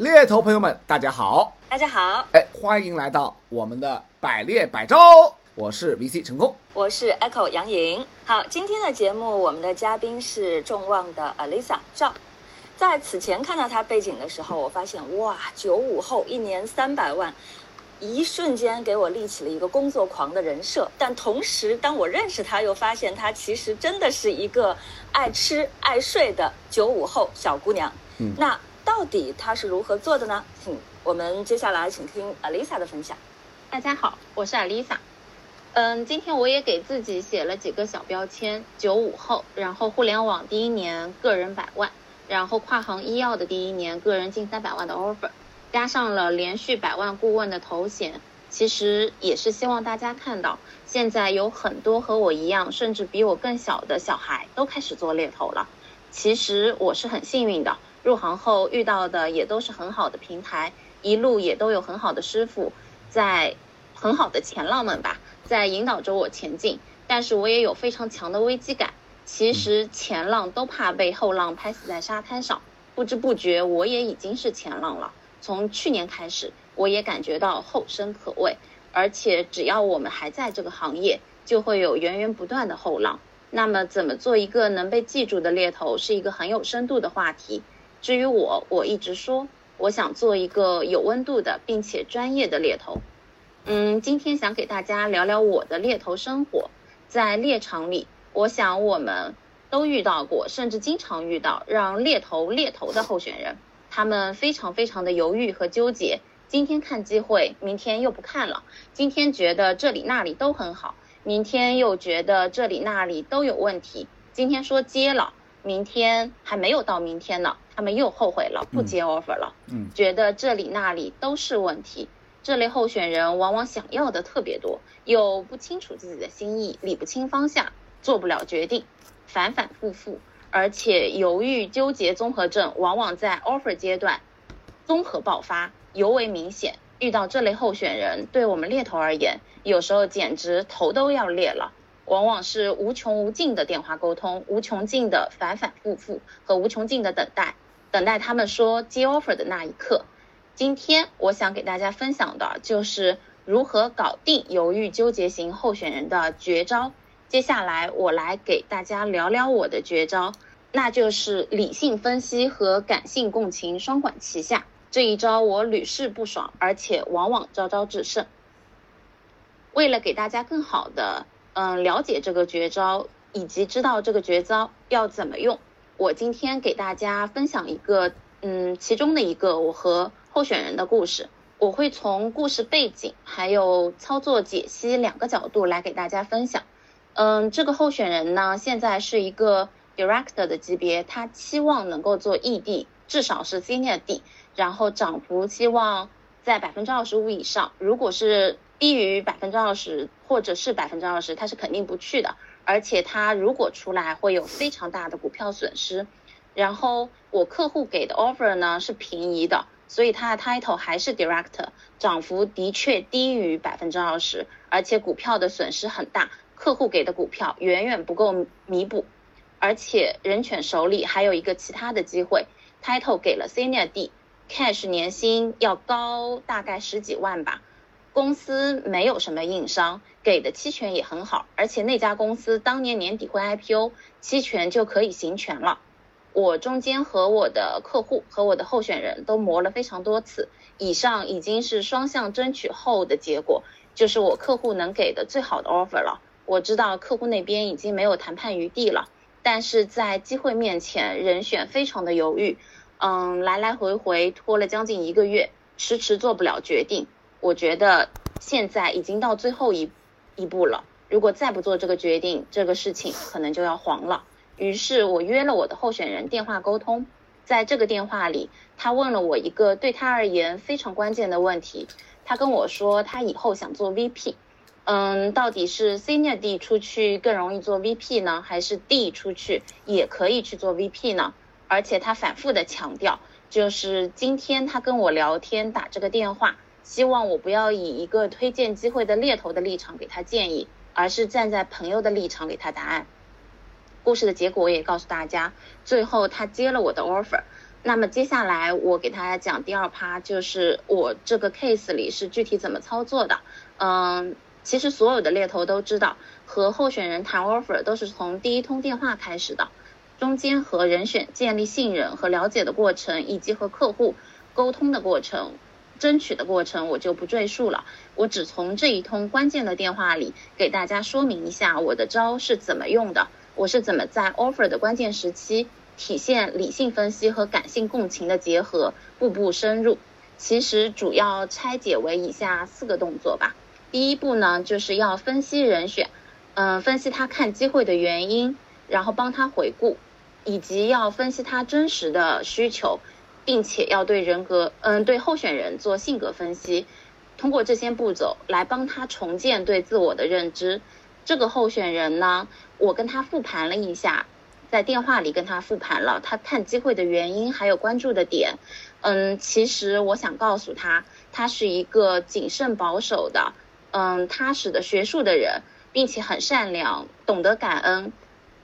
猎头朋友们，大家好！大家好，哎，欢迎来到我们的百猎百招，我是 VC 成功，我是 Echo 杨颖。好，今天的节目，我们的嘉宾是众望的 Alisa 赵。在此前看到他背景的时候，我发现哇，九五后，一年三百万，一瞬间给我立起了一个工作狂的人设。但同时，当我认识他，又发现他其实真的是一个爱吃爱睡的九五后小姑娘。嗯那到底他是如何做的呢？请我们接下来请听 Alisa 的分享。大家好，我是 Alisa。嗯，今天我也给自己写了几个小标签：九五后，然后互联网第一年个人百万，然后跨行医药的第一年个人近三百万的 offer，加上了连续百万顾问的头衔。其实也是希望大家看到，现在有很多和我一样，甚至比我更小的小孩都开始做猎头了。其实我是很幸运的，入行后遇到的也都是很好的平台，一路也都有很好的师傅，在很好的前浪们吧，在引导着我前进。但是我也有非常强的危机感。其实前浪都怕被后浪拍死在沙滩上，不知不觉我也已经是前浪了。从去年开始，我也感觉到后生可畏，而且只要我们还在这个行业，就会有源源不断的后浪。那么，怎么做一个能被记住的猎头，是一个很有深度的话题。至于我，我一直说，我想做一个有温度的并且专业的猎头。嗯，今天想给大家聊聊我的猎头生活。在猎场里，我想我们都遇到过，甚至经常遇到让猎头猎头的候选人，他们非常非常的犹豫和纠结。今天看机会，明天又不看了。今天觉得这里那里都很好，明天又觉得这里那里都有问题。今天说接了，明天还没有到明天呢，他们又后悔了，不接 offer 了。嗯觉得这里那里都是问题。这类候选人往往想要的特别多，又不清楚自己的心意，理不清方向，做不了决定，反反复复，而且犹豫纠结综合症往往在 offer 阶段综合爆发，尤为明显。遇到这类候选人，对我们猎头而言，有时候简直头都要裂了。往往是无穷无尽的电话沟通，无穷尽的反反复复和无穷尽的等待，等待他们说接 offer 的那一刻。今天我想给大家分享的就是如何搞定犹豫纠结型候选人的绝招。接下来我来给大家聊聊我的绝招，那就是理性分析和感性共情双管齐下。这一招我屡试不爽，而且往往招招制胜。为了给大家更好的嗯了解这个绝招，以及知道这个绝招要怎么用，我今天给大家分享一个嗯其中的一个我和候选人的故事。我会从故事背景还有操作解析两个角度来给大家分享。嗯，这个候选人呢，现在是一个 director 的级别，他期望能够做 ED，至少是 senior D，然后涨幅期望在百分之二十五以上。如果是低于百分之二十或者是百分之二十，他是肯定不去的。而且他如果出来会有非常大的股票损失。然后我客户给的 offer 呢是平移的，所以他的 title 还是 director，涨幅的确低于百分之二十，而且股票的损失很大，客户给的股票远远不够弥补。而且人犬手里还有一个其他的机会，title 给了 senior D，cash 年薪要高大概十几万吧。公司没有什么硬伤，给的期权也很好，而且那家公司当年年底会 IPO，期权就可以行权了。我中间和我的客户和我的候选人都磨了非常多次，以上已经是双向争取后的结果，就是我客户能给的最好的 offer 了。我知道客户那边已经没有谈判余地了，但是在机会面前，人选非常的犹豫，嗯，来来回回拖了将近一个月，迟迟做不了决定。我觉得现在已经到最后一一步了，如果再不做这个决定，这个事情可能就要黄了。于是我约了我的候选人电话沟通，在这个电话里，他问了我一个对他而言非常关键的问题。他跟我说，他以后想做 VP，嗯，到底是 Senior D 出去更容易做 VP 呢，还是 D 出去也可以去做 VP 呢？而且他反复的强调，就是今天他跟我聊天打这个电话，希望我不要以一个推荐机会的猎头的立场给他建议，而是站在朋友的立场给他答案。故事的结果我也告诉大家，最后他接了我的 offer，那么接下来我给大家讲第二趴，就是我这个 case 里是具体怎么操作的。嗯，其实所有的猎头都知道，和候选人谈 offer 都是从第一通电话开始的，中间和人选建立信任和了解的过程，以及和客户沟通的过程、争取的过程，我就不赘述了。我只从这一通关键的电话里给大家说明一下我的招是怎么用的，我是怎么在 offer 的关键时期。体现理性分析和感性共情的结合，步步深入。其实主要拆解为以下四个动作吧。第一步呢，就是要分析人选，嗯，分析他看机会的原因，然后帮他回顾，以及要分析他真实的需求，并且要对人格，嗯，对候选人做性格分析。通过这些步骤来帮他重建对自我的认知。这个候选人呢，我跟他复盘了一下。在电话里跟他复盘了他看机会的原因，还有关注的点。嗯，其实我想告诉他，他是一个谨慎保守的，嗯，踏实的学术的人，并且很善良，懂得感恩。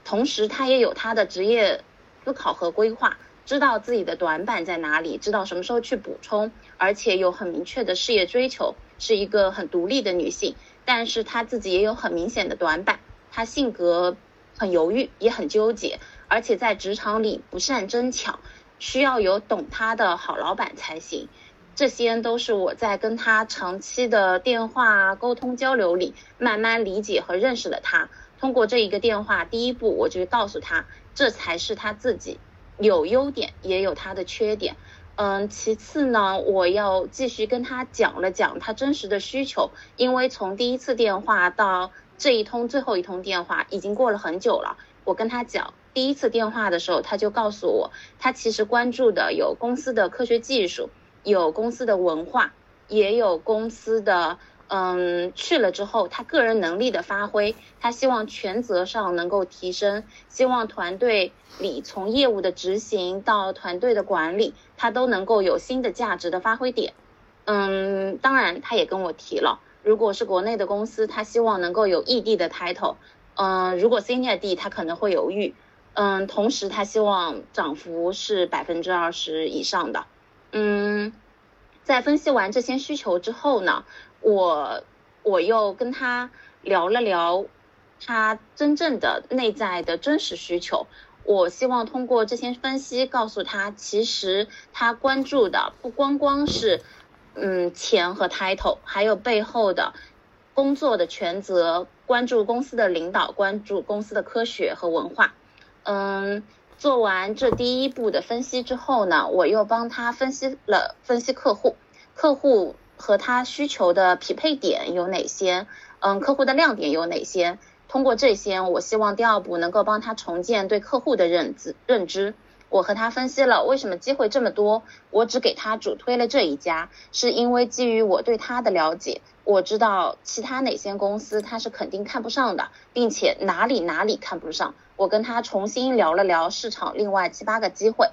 同时，他也有他的职业思考和规划，知道自己的短板在哪里，知道什么时候去补充，而且有很明确的事业追求，是一个很独立的女性。但是她自己也有很明显的短板，她性格。很犹豫，也很纠结，而且在职场里不善争抢，需要有懂她的好老板才行。这些都是我在跟他长期的电话沟通交流里慢慢理解和认识了他。通过这一个电话，第一步我就告诉他，这才是他自己，有优点也有他的缺点。嗯，其次呢，我要继续跟他讲了讲他真实的需求，因为从第一次电话到。这一通最后一通电话已经过了很久了。我跟他讲，第一次电话的时候，他就告诉我，他其实关注的有公司的科学技术，有公司的文化，也有公司的嗯去了之后他个人能力的发挥。他希望权责上能够提升，希望团队里从业务的执行到团队的管理，他都能够有新的价值的发挥点。嗯，当然他也跟我提了。如果是国内的公司，他希望能够有异地的 title，嗯，如果 senior D 他可能会犹豫，嗯，同时他希望涨幅是百分之二十以上的，嗯，在分析完这些需求之后呢，我我又跟他聊了聊他真正的内在的真实需求，我希望通过这些分析告诉他，其实他关注的不光光是。嗯，钱和 title，还有背后的工作的权责，关注公司的领导，关注公司的科学和文化。嗯，做完这第一步的分析之后呢，我又帮他分析了分析客户，客户和他需求的匹配点有哪些？嗯，客户的亮点有哪些？通过这些，我希望第二步能够帮他重建对客户的认知认知。我和他分析了为什么机会这么多，我只给他主推了这一家，是因为基于我对他的了解，我知道其他哪些公司他是肯定看不上的，并且哪里哪里看不上。我跟他重新聊了聊市场另外七八个机会，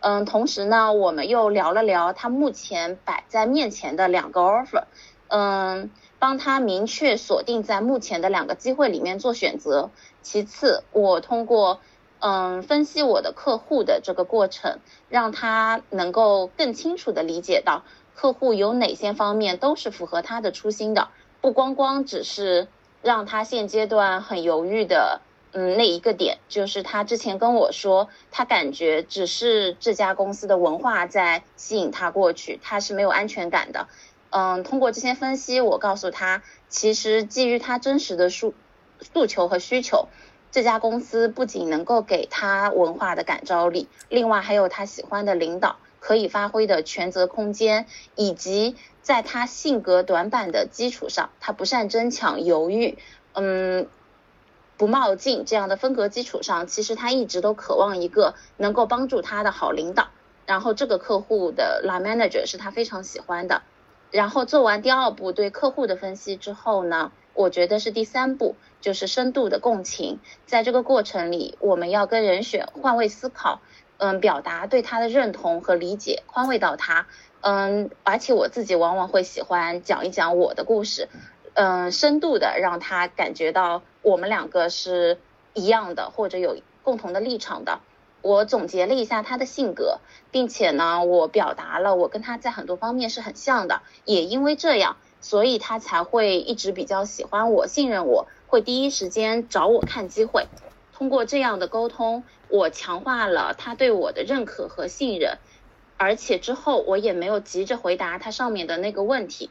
嗯，同时呢，我们又聊了聊他目前摆在面前的两个 offer，嗯，帮他明确锁定在目前的两个机会里面做选择。其次，我通过。嗯，分析我的客户的这个过程，让他能够更清楚的理解到客户有哪些方面都是符合他的初心的，不光光只是让他现阶段很犹豫的，嗯，那一个点，就是他之前跟我说，他感觉只是这家公司的文化在吸引他过去，他是没有安全感的。嗯，通过这些分析，我告诉他，其实基于他真实的诉诉求和需求。这家公司不仅能够给他文化的感召力，另外还有他喜欢的领导，可以发挥的权责空间，以及在他性格短板的基础上，他不善争抢、犹豫，嗯，不冒进这样的风格基础上，其实他一直都渴望一个能够帮助他的好领导。然后这个客户的老 manager 是他非常喜欢的。然后做完第二步对客户的分析之后呢？我觉得是第三步，就是深度的共情。在这个过程里，我们要跟人选换位思考，嗯，表达对他的认同和理解，宽慰到他。嗯，而且我自己往往会喜欢讲一讲我的故事，嗯，深度的让他感觉到我们两个是一样的，或者有共同的立场的。我总结了一下他的性格，并且呢，我表达了我跟他在很多方面是很像的，也因为这样，所以他才会一直比较喜欢我、信任我，会第一时间找我看机会。通过这样的沟通，我强化了他对我的认可和信任，而且之后我也没有急着回答他上面的那个问题。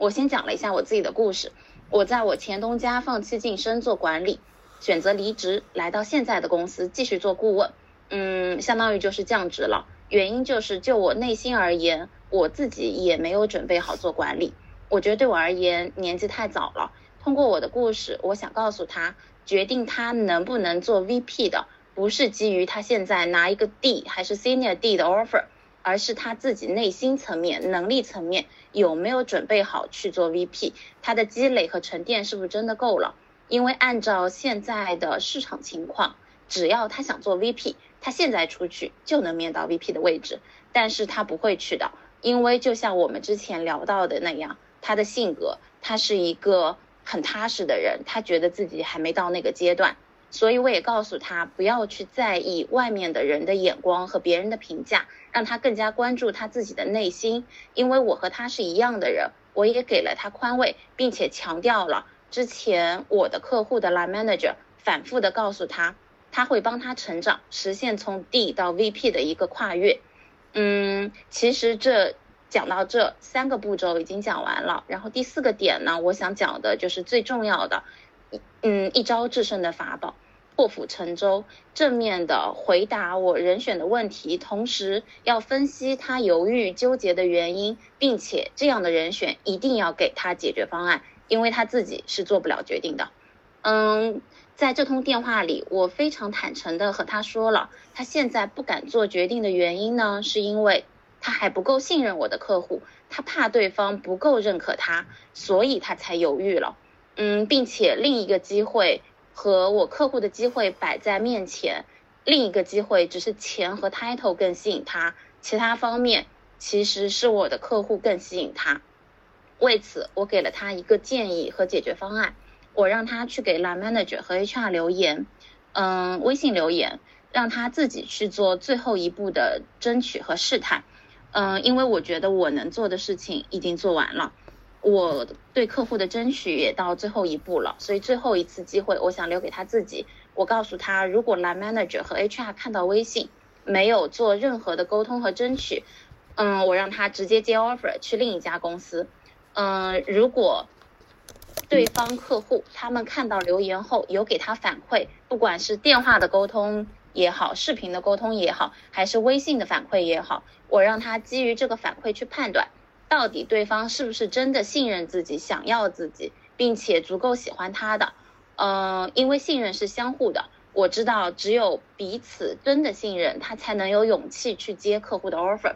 我先讲了一下我自己的故事。我在我前东家放弃晋升做管理，选择离职，来到现在的公司继续做顾问。嗯，相当于就是降职了。原因就是就我内心而言，我自己也没有准备好做管理。我觉得对我而言年纪太早了。通过我的故事，我想告诉他。决定他能不能做 VP 的，不是基于他现在拿一个 D 还是 Senior D 的 offer，而是他自己内心层面、能力层面有没有准备好去做 VP，他的积累和沉淀是不是真的够了？因为按照现在的市场情况，只要他想做 VP，他现在出去就能面到 VP 的位置，但是他不会去的，因为就像我们之前聊到的那样，他的性格，他是一个。很踏实的人，他觉得自己还没到那个阶段，所以我也告诉他不要去在意外面的人的眼光和别人的评价，让他更加关注他自己的内心。因为我和他是一样的人，我也给了他宽慰，并且强调了之前我的客户的拉 manager 反复的告诉他，他会帮他成长，实现从 D 到 VP 的一个跨越。嗯，其实这。讲到这三个步骤已经讲完了，然后第四个点呢，我想讲的就是最重要的，嗯，一招制胜的法宝，破釜沉舟，正面的回答我人选的问题，同时要分析他犹豫纠结的原因，并且这样的人选一定要给他解决方案，因为他自己是做不了决定的。嗯，在这通电话里，我非常坦诚的和他说了，他现在不敢做决定的原因呢，是因为。他还不够信任我的客户，他怕对方不够认可他，所以他才犹豫了。嗯，并且另一个机会和我客户的机会摆在面前，另一个机会只是钱和 title 更吸引他，其他方面其实是我的客户更吸引他。为此，我给了他一个建议和解决方案，我让他去给 line manager 和 HR 留言，嗯，微信留言，让他自己去做最后一步的争取和试探。嗯，因为我觉得我能做的事情已经做完了，我对客户的争取也到最后一步了，所以最后一次机会，我想留给他自己。我告诉他，如果男 manager 和 HR 看到微信没有做任何的沟通和争取，嗯，我让他直接接 offer 去另一家公司。嗯，如果对方客户他们看到留言后有给他反馈，不管是电话的沟通。也好，视频的沟通也好，还是微信的反馈也好，我让他基于这个反馈去判断，到底对方是不是真的信任自己、想要自己，并且足够喜欢他的。嗯，因为信任是相互的，我知道只有彼此真的信任，他才能有勇气去接客户的 offer。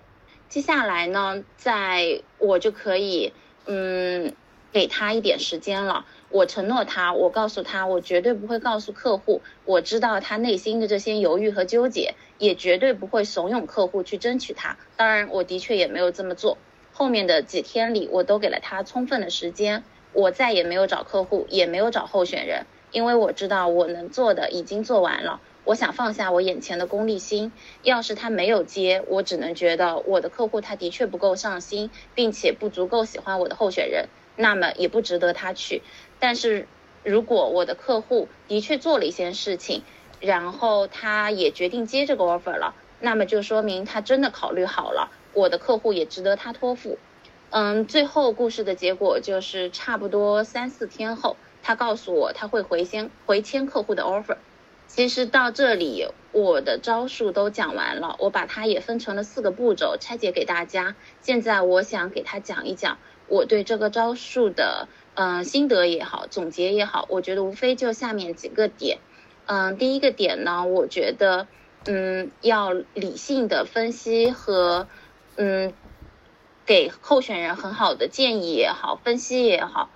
接下来呢，在我就可以嗯给他一点时间了。我承诺他，我告诉他，我绝对不会告诉客户，我知道他内心的这些犹豫和纠结，也绝对不会怂恿客户去争取他。当然，我的确也没有这么做。后面的几天里，我都给了他充分的时间，我再也没有找客户，也没有找候选人，因为我知道我能做的已经做完了。我想放下我眼前的功利心，要是他没有接，我只能觉得我的客户他的确不够上心，并且不足够喜欢我的候选人，那么也不值得他去。但是，如果我的客户的确做了一些事情，然后他也决定接这个 offer 了，那么就说明他真的考虑好了，我的客户也值得他托付。嗯，最后故事的结果就是差不多三四天后，他告诉我他会回先回签客户的 offer。其实到这里我的招数都讲完了，我把它也分成了四个步骤拆解给大家。现在我想给他讲一讲我对这个招数的。嗯，心得也好，总结也好，我觉得无非就下面几个点。嗯，第一个点呢，我觉得，嗯，要理性的分析和，嗯，给候选人很好的建议也好，分析也好，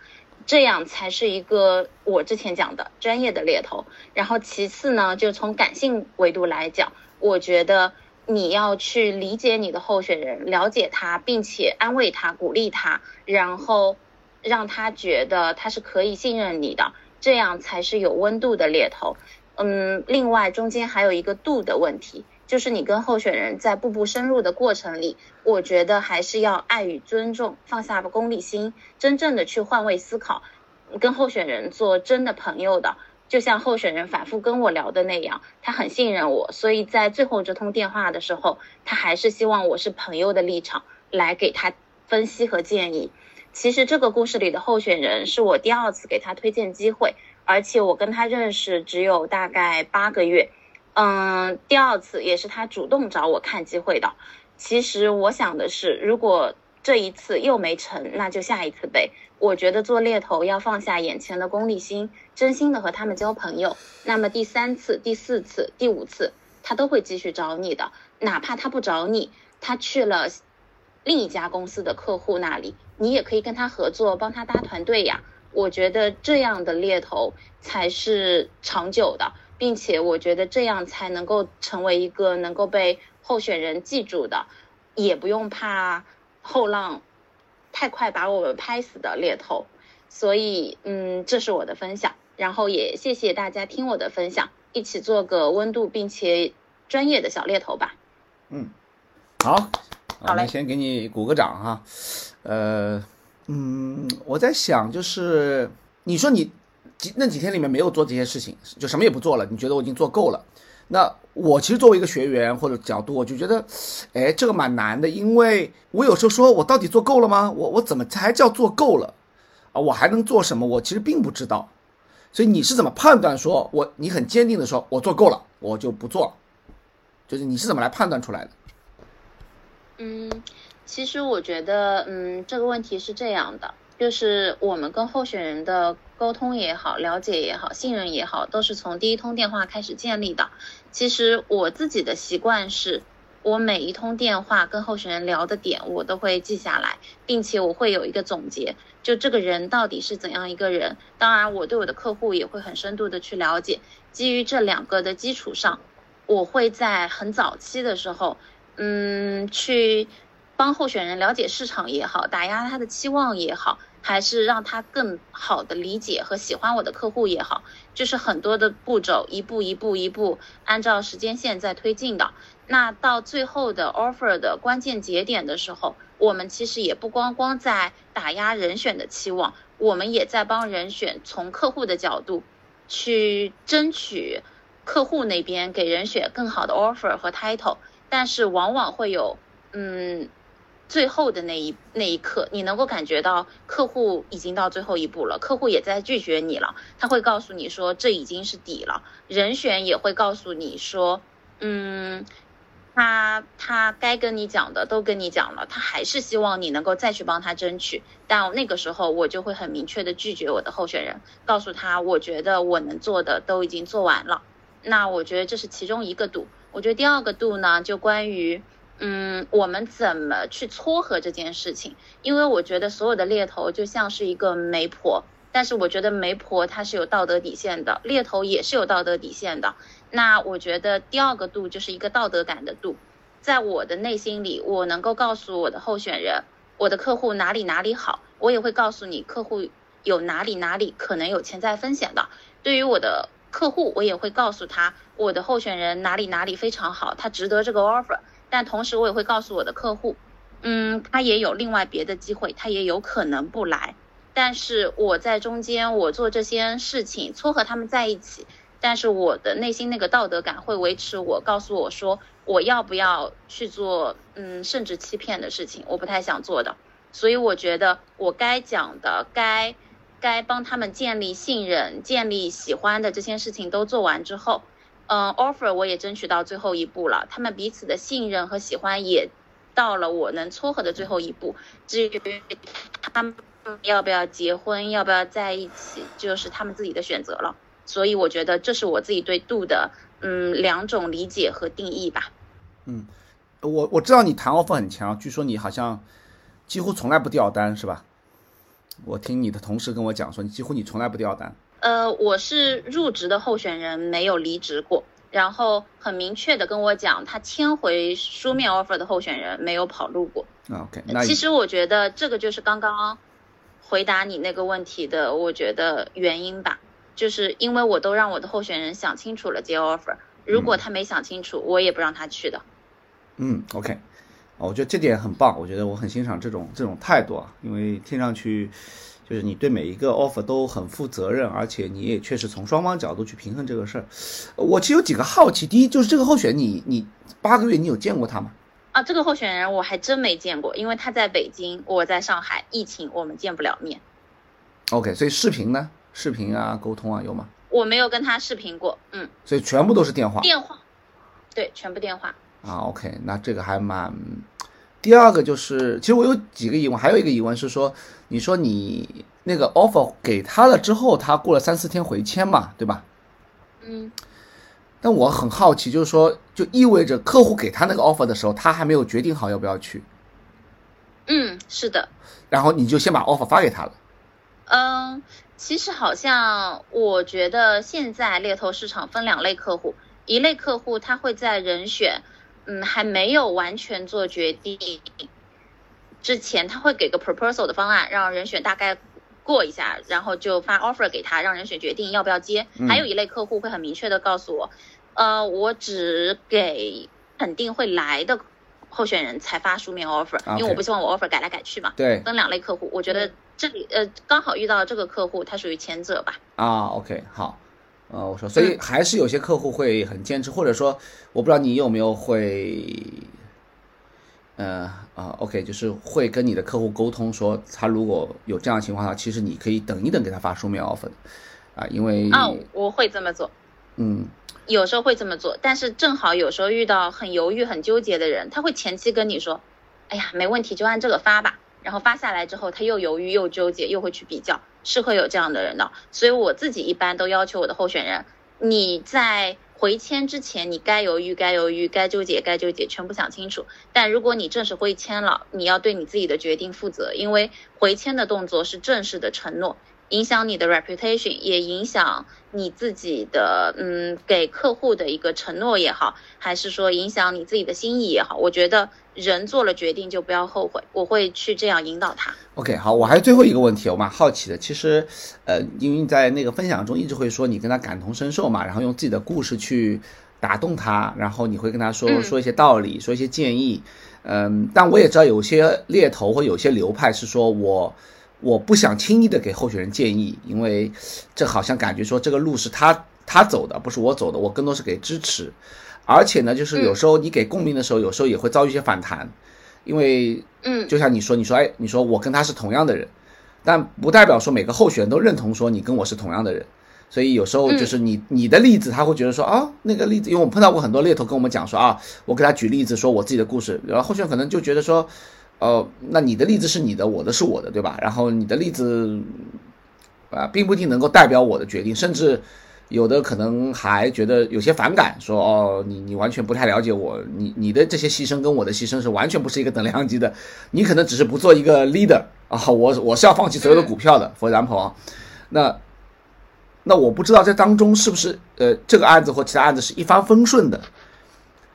这样才是一个我之前讲的专业的猎头。然后其次呢，就从感性维度来讲，我觉得你要去理解你的候选人，了解他，并且安慰他、鼓励他，然后。让他觉得他是可以信任你的，这样才是有温度的猎头。嗯，另外中间还有一个度的问题，就是你跟候选人在步步深入的过程里，我觉得还是要爱与尊重，放下功利心，真正的去换位思考，跟候选人做真的朋友的。就像候选人反复跟我聊的那样，他很信任我，所以在最后这通电话的时候，他还是希望我是朋友的立场来给他分析和建议。其实这个故事里的候选人是我第二次给他推荐机会，而且我跟他认识只有大概八个月，嗯，第二次也是他主动找我看机会的。其实我想的是，如果这一次又没成，那就下一次呗。我觉得做猎头要放下眼前的功利心，真心的和他们交朋友。那么第三次、第四次、第五次，他都会继续找你的。哪怕他不找你，他去了另一家公司的客户那里，你也可以跟他合作，帮他搭团队呀。我觉得这样的猎头才是长久的，并且我觉得这样才能够成为一个能够被候选人记住的，也不用怕后浪。太快把我们拍死的猎头，所以嗯，这是我的分享，然后也谢谢大家听我的分享，一起做个温度并且专业的小猎头吧。嗯，好，好嘞，先给你鼓个掌哈。呃，嗯，我在想，就是你说你几那几天里面没有做这些事情，就什么也不做了，你觉得我已经做够了？那我其实作为一个学员或者角度，我就觉得，哎，这个蛮难的，因为我有时候说我到底做够了吗？我我怎么才叫做够了？啊，我还能做什么？我其实并不知道。所以你是怎么判断说我你很坚定的说我做够了，我就不做了？就是你是怎么来判断出来的？嗯，其实我觉得，嗯，这个问题是这样的。就是我们跟候选人的沟通也好，了解也好，信任也好，都是从第一通电话开始建立的。其实我自己的习惯是，我每一通电话跟候选人聊的点，我都会记下来，并且我会有一个总结，就这个人到底是怎样一个人。当然，我对我的客户也会很深度的去了解。基于这两个的基础上，我会在很早期的时候，嗯，去帮候选人了解市场也好，打压他的期望也好。还是让他更好的理解和喜欢我的客户也好，就是很多的步骤，一步一步一步按照时间线在推进的。那到最后的 offer 的关键节点的时候，我们其实也不光光在打压人选的期望，我们也在帮人选从客户的角度去争取客户那边给人选更好的 offer 和 title。但是往往会有，嗯。最后的那一那一刻，你能够感觉到客户已经到最后一步了，客户也在拒绝你了。他会告诉你说这已经是底了，人选也会告诉你说，嗯，他他该跟你讲的都跟你讲了，他还是希望你能够再去帮他争取。但那个时候我就会很明确的拒绝我的候选人，告诉他我觉得我能做的都已经做完了。那我觉得这是其中一个度。我觉得第二个度呢，就关于。嗯，我们怎么去撮合这件事情？因为我觉得所有的猎头就像是一个媒婆，但是我觉得媒婆她是有道德底线的，猎头也是有道德底线的。那我觉得第二个度就是一个道德感的度，在我的内心里，我能够告诉我的候选人，我的客户哪里哪里好，我也会告诉你客户有哪里哪里可能有潜在风险的。对于我的客户，我也会告诉他我的候选人哪里哪里非常好，他值得这个 offer。但同时，我也会告诉我的客户，嗯，他也有另外别的机会，他也有可能不来。但是我在中间，我做这些事情撮合他们在一起，但是我的内心那个道德感会维持我，告诉我说我要不要去做，嗯，甚至欺骗的事情，我不太想做的。所以我觉得我该讲的，该该帮他们建立信任、建立喜欢的这些事情都做完之后。嗯，offer 我也争取到最后一步了，他们彼此的信任和喜欢也到了我能撮合的最后一步。至于他们要不要结婚，要不要在一起，就是他们自己的选择了。所以我觉得这是我自己对度的嗯两种理解和定义吧。嗯，我我知道你谈 offer 很强，据说你好像几乎从来不掉单，是吧？我听你的同事跟我讲说，你几乎你从来不掉单。呃，我是入职的候选人，没有离职过。然后很明确的跟我讲，他签回书面 offer 的候选人没有跑路过。OK，那其实我觉得这个就是刚刚回答你那个问题的，我觉得原因吧，就是因为我都让我的候选人想清楚了接 offer，如果他没想清楚，我也不让他去的。嗯，OK，我觉得这点很棒，我觉得我很欣赏这种这种态度啊，因为听上去就是你对每一个 offer 都很负责任，而且你也确实从双方角度去平衡这个事儿。我其实有几个好奇，第一就是这个候选你你八个月你有见过他吗？啊，这个候选人我还真没见过，因为他在北京，我在上海，疫情我们见不了面。OK，所以视频呢？视频啊，沟通啊，有吗？我没有跟他视频过，嗯，所以全部都是电话。电话，对，全部电话。啊，OK，那这个还蛮。第二个就是，其实我有几个疑问，还有一个疑问是说，你说你那个 offer 给他了之后，他过了三四天回签嘛，对吧？嗯，但我很好奇，就是说，就意味着客户给他那个 offer 的时候，他还没有决定好要不要去，嗯，是的，然后你就先把 offer 发给他了。嗯，其实好像我觉得现在猎头市场分两类客户，一类客户他会在人选，嗯，还没有完全做决定之前，他会给个 proposal 的方案，让人选大概过一下，然后就发 offer 给他，让人选决定要不要接。嗯还有一类客户会很明确的告诉我，呃，我只给肯定会来的候选人才发书面 offer，、因为我不希望我 offer 改来改去嘛。对分两类客户，我觉得这里呃刚好遇到这个客户，他属于前者吧。啊，OK，好，呃，我说，所以还是有些客户会很坚持，或者说，我不知道你有没有会，呃啊，OK，就是会跟你的客户沟通说，他如果有这样的情况的话，其实你可以等一等给他发书面 offer 的，啊，因为，啊，我会这么做，嗯有时候会这么做，但是正好有时候遇到很犹豫、很纠结的人，他会前期跟你说，哎呀，没问题，就按这个发吧。然后发下来之后，他又犹豫又纠结，又会去比较，是会有这样的人的。所以我自己一般都要求我的候选人，你在回签之前，你该犹豫该犹豫，该纠结该纠结，全部想清楚。但如果你正式回签了，你要对你自己的决定负责，因为回签的动作是正式的承诺，影响你的 reputation，也影响你自己的嗯给客户的一个承诺也好，还是说影响你自己的心意也好，我觉得人做了决定就不要后悔，我会去这样引导他。，OK，好，我还有最后一个问题，我蛮好奇的，其实，呃，因为在那个分享中一直会说你跟他感同身受嘛，然后用自己的故事去打动他，然后你会跟他说嗯说一些道理，说一些建议，嗯，但我也知道有些猎头或有些流派是说我我不想轻易的给候选人建议，因为这好像感觉说这个路是他他走的，不是我走的，我更多是给支持。而且呢，就是有时候你给共鸣的时候，有时候也会遭遇一些反弹，因为嗯，就像你说，你说哎，你说我跟他是同样的人，但不代表说每个候选人都认同说你跟我是同样的人。所以有时候就是你、你的例子，他会觉得说啊，那个例子，因为我们碰到过很多猎头跟我们讲说啊，我给他举例子说我自己的故事，然后候选人可能就觉得说，呃，那你的例子是你的，我的是我的，对吧？然后你的例子啊，并不一定能够代表我的决定，甚至有的可能还觉得有些反感，说哦，你你完全不太了解我，你你的这些牺牲跟我的牺牲是完全不是一个等量级的，你可能只是不做一个 leader 啊，我我是要放弃所有的股票的，for example 啊，那那我不知道这当中是不是呃这个案子或其他案子是一帆风顺的，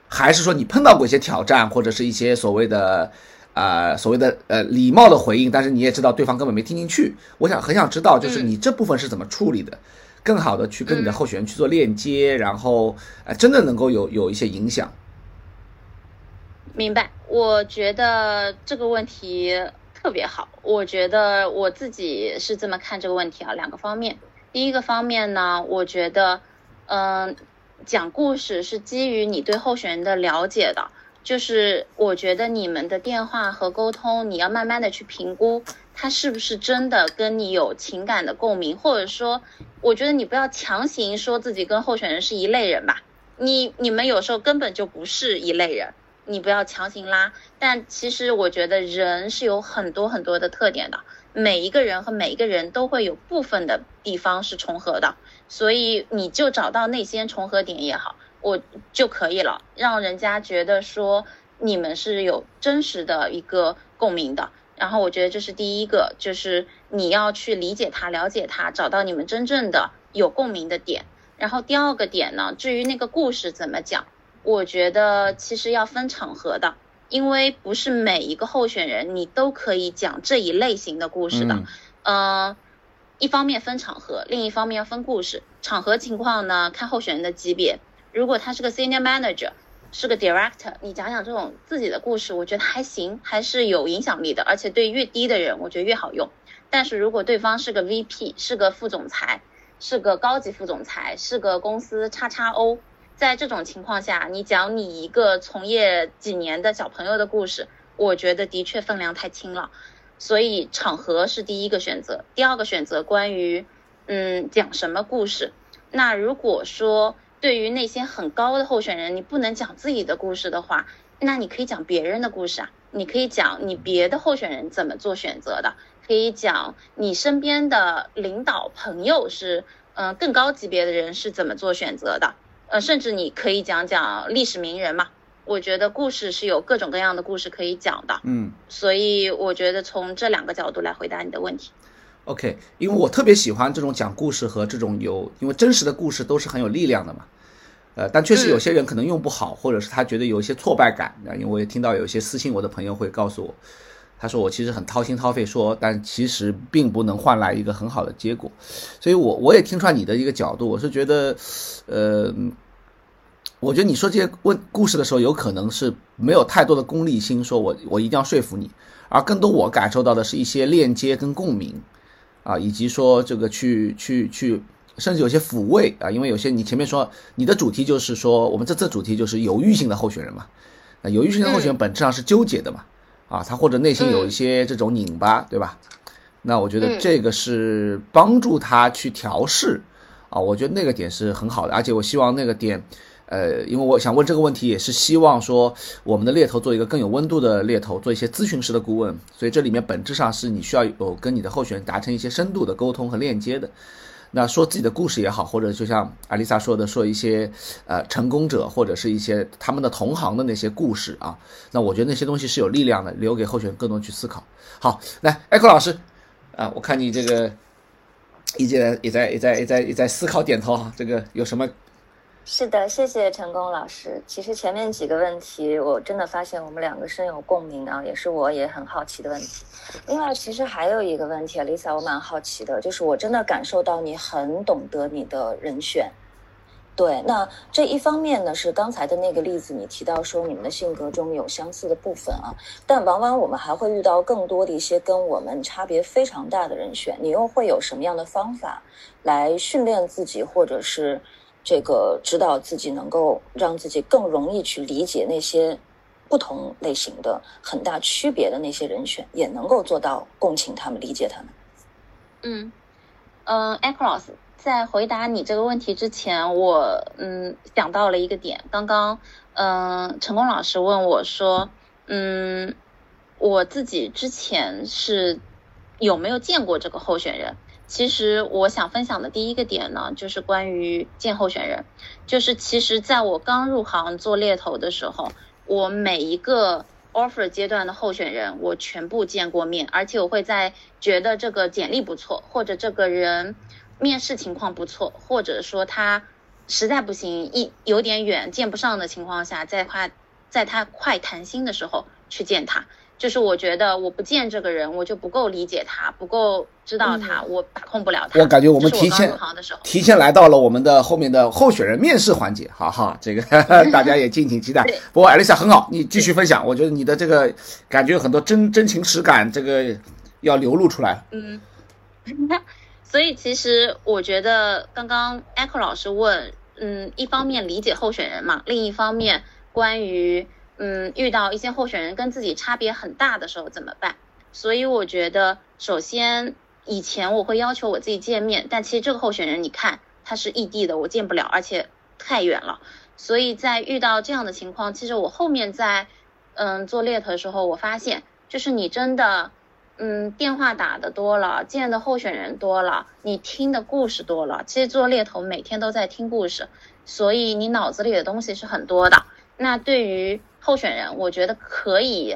还是说你碰到过一些挑战，或者是一些所谓的。呃，所谓的呃礼貌的回应，但是你也知道对方根本没听进去。我想很想知道，就是你这部分是怎么处理的，更好的去跟你的候选人去做链接，然后呃真的能够有有一些影响。明白，我觉得这个问题特别好。我觉得我自己是这么看这个问题啊，两个方面。第一个方面呢，我觉得，嗯、讲故事是基于你对候选人的了解的，就是我觉得你们的电话和沟通，你要慢慢的去评估他是不是真的跟你有情感的共鸣，或者说，我觉得你不要强行说自己跟候选人是一类人吧。你你们有时候根本就不是一类人，你不要强行拉。但其实我觉得人是有很多很多的特点的，每一个人和每一个人都会有部分的地方是重合的，所以你就找到那些重合点也好，我就可以了，让人家觉得说你们是有真实的一个共鸣的。然后我觉得这是第一个，就是你要去理解他、了解他，找到你们真正的有共鸣的点。然后第二个点呢，至于那个故事怎么讲，我觉得其实要分场合的，因为不是每一个候选人你都可以讲这一类型的故事的。嗯呃，一方面分场合，另一方面要分故事。场合情况呢，看候选人的级别。如果他是个 senior manager，是个 director，你讲讲这种自己的故事，我觉得还行，还是有影响力的，而且对越低的人，我觉得越好用。但是如果对方是个 VP，是个副总裁，是个高级副总裁，是个公司叉叉 O，在这种情况下，你讲你一个从业几年的小朋友的故事，我觉得的确分量太轻了。所以场合是第一个选择，第二个选择关于，嗯，讲什么故事。那如果说对于那些很高的候选人，你不能讲自己的故事的话，那你可以讲别人的故事啊，你可以讲你别的候选人怎么做选择的。可以讲你身边的领导朋友是，嗯，更高级别的人是怎么做选择的，呃，甚至你可以讲讲历史名人嘛。我觉得故事是有各种各样的故事可以讲的，嗯，所以我觉得从这两个角度来回答你的问题。OK，因为我特别喜欢这种讲故事和这种有，因为真实的故事都是很有力量的嘛，呃，但确实有些人可能用不好，或者是他觉得有一些挫败感，因为我也听到有一些私信我的朋友会告诉我。他说我其实很掏心掏肺说，但其实并不能换来一个很好的结果，所以我我也听出来你的一个角度，我是觉得，呃，我觉得你说这些问故事的时候，有可能是没有太多的功利心，说我我一定要说服你，而更多我感受到的是一些链接跟共鸣，啊，以及说这个去去去，甚至有些抚慰啊，因为有些你前面说你的主题就是说，我们这次主题就是犹豫性的候选人嘛，那犹豫性的候选人本质上是纠结的嘛。啊，他或者内心有一些这种拧巴，对吧？那我觉得这个是帮助他去调试啊，我觉得那个点是很好的，而且我希望那个点，呃，因为我想问这个问题，也是希望说我们的猎头做一个更有温度的猎头，做一些咨询式的顾问，所以这里面本质上是你需要有跟你的候选人达成一些深度的沟通和链接的。那说自己的故事也好，或者就像阿丽萨说的，说一些呃成功者或者是一些他们的同行的那些故事啊，那我觉得那些东西是有力量的，留给候选人更多去思考。好，来，Echo 老师，啊，我看你这个一直也在也在也在也在思考点头哈，这个有什么？是的，谢谢成功老师。其实前面几个问题，我真的发现我们两个深有共鸣啊，也是我也很好奇的问题。另外，其实还有一个问题，Lisa，我蛮好奇的，就是我真的感受到你很懂得你的人选。对，那这一方面呢，是刚才的那个例子，你提到说你们的性格中有相似的部分啊，但往往我们还会遇到更多的一些跟我们差别非常大的人选。你又会有什么样的方法来训练自己，或者是？这个指导自己能够让自己更容易去理解那些不同类型的很大区别的那些人选，也能够做到共情他们、理解他们。嗯嗯，Across 在回答你这个问题之前，我嗯想到了一个点。刚刚嗯，成功老师问我说，嗯，我自己之前是有没有见过这个候选人？其实我想分享的第一个点呢，就是关于见候选人，就是其实在我刚入行做猎头的时候，我每一个 offer 阶段的候选人，我全部见过面，而且我会在觉得这个简历不错，或者这个人面试情况不错，或者说他实在不行，一有点远见不上的情况下，在他在他快谈心的时候去见他。就是我觉得我不见这个人，我就不够理解他，不够知道他，我把控不了他。我感觉我们提前提前来到了我们的后面的候选人面试环节，哈哈，这个 大家也敬请期待。不过艾丽莎很好，你继续分享，我觉得你的这个感觉有很多真真情实感，这个要流露出来。嗯，所以其实我觉得刚刚 Echo 老师问，嗯，一方面理解候选人嘛，另一方面关于。嗯，遇到一些候选人跟自己差别很大的时候怎么办？所以我觉得，首先以前我会要求我自己见面，但其实这个候选人，你看他是异地的，我见不了，而且太远了。所以在遇到这样的情况，其实我后面在嗯做猎头的时候，我发现就是你真的嗯电话打的多了，见的候选人多了，你听的故事多了。其实做猎头每天都在听故事，所以你脑子里的东西是很多的。那对于候选人，我觉得可以，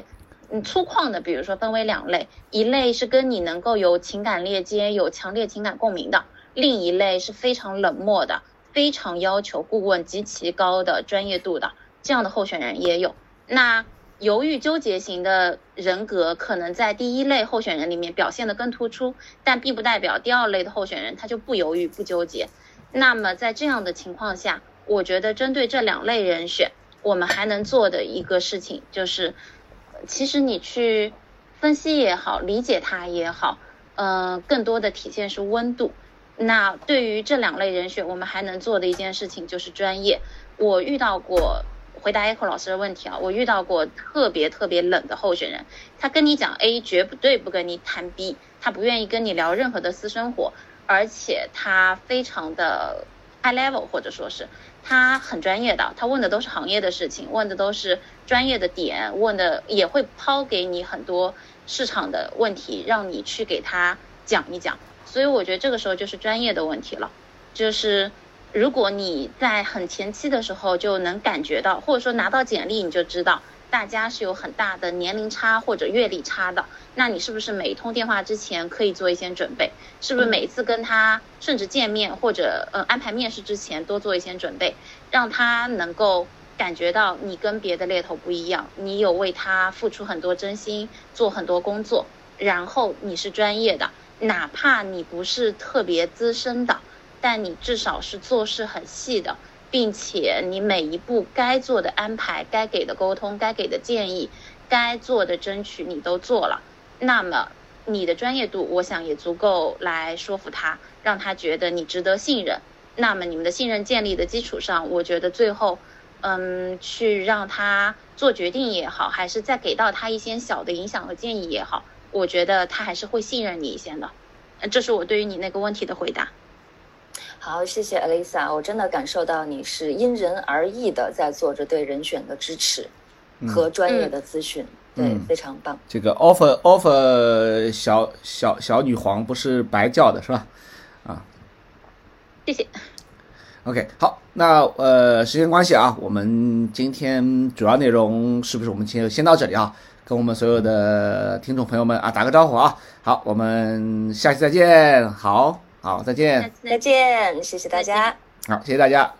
嗯，粗犷的，比如说分为两类，一类是跟你能够有情感链接、有强烈情感共鸣的，另一类是非常冷漠的，非常要求顾问极其高的专业度的，这样的候选人也有。那犹豫纠结型的人格，可能在第一类候选人里面表现的更突出，但并不代表第二类的候选人他就不犹豫不纠结。那么在这样的情况下。我觉得针对这两类人选，我们还能做的一个事情就是，其实你去分析也好，理解他也好，嗯，更多的体现是温度。那对于这两类人选，我们还能做的一件事情就是专业。我遇到过回答 Echo 老师的问题啊，我遇到过特别特别冷的候选人，他跟你讲 A，绝不对不跟你谈 B，他不愿意跟你聊任何的私生活，而且他非常的 high level，或者说是他很专业的，他问的都是行业的事情，问的都是专业的点，问的也会抛给你很多市场的问题，让你去给他讲一讲。所以我觉得这个时候就是专业的问题了，就是。如果你在很前期的时候就能感觉到，或者说拿到简历你就知道大家是有很大的年龄差或者阅历差的，那你是不是每一通电话之前可以做一些准备？是不是每一次跟他甚至见面或者呃安排面试之前多做一些准备，让他能够感觉到你跟别的猎头不一样，你有为他付出很多真心，做很多工作，然后你是专业的，哪怕你不是特别资深的。但你至少是做事很细的，并且你每一步该做的安排、该给的沟通、该给的建议、该做的争取你都做了，那么你的专业度，我想也足够来说服他，让他觉得你值得信任。那么你们的信任建立的基础上，我觉得最后，嗯，去让他做决定也好，还是再给到他一些小的影响和建议也好，我觉得他还是会信任你一些的。这是我对于你那个问题的回答。好，谢谢 Alisa，我真的感受到你是因人而异的在做着对人选的支持和专业的咨询，对，非常棒。这个 offer offer 小小小女皇不是白叫的是吧？啊，谢谢。OK，好，那呃时间关系啊，我们今天主要内容是不是我们先先到这里啊？跟我们所有的听众朋友们啊打个招呼啊。好，我们下期再见。好。好，再见，再见，谢谢大家。好，谢谢大家。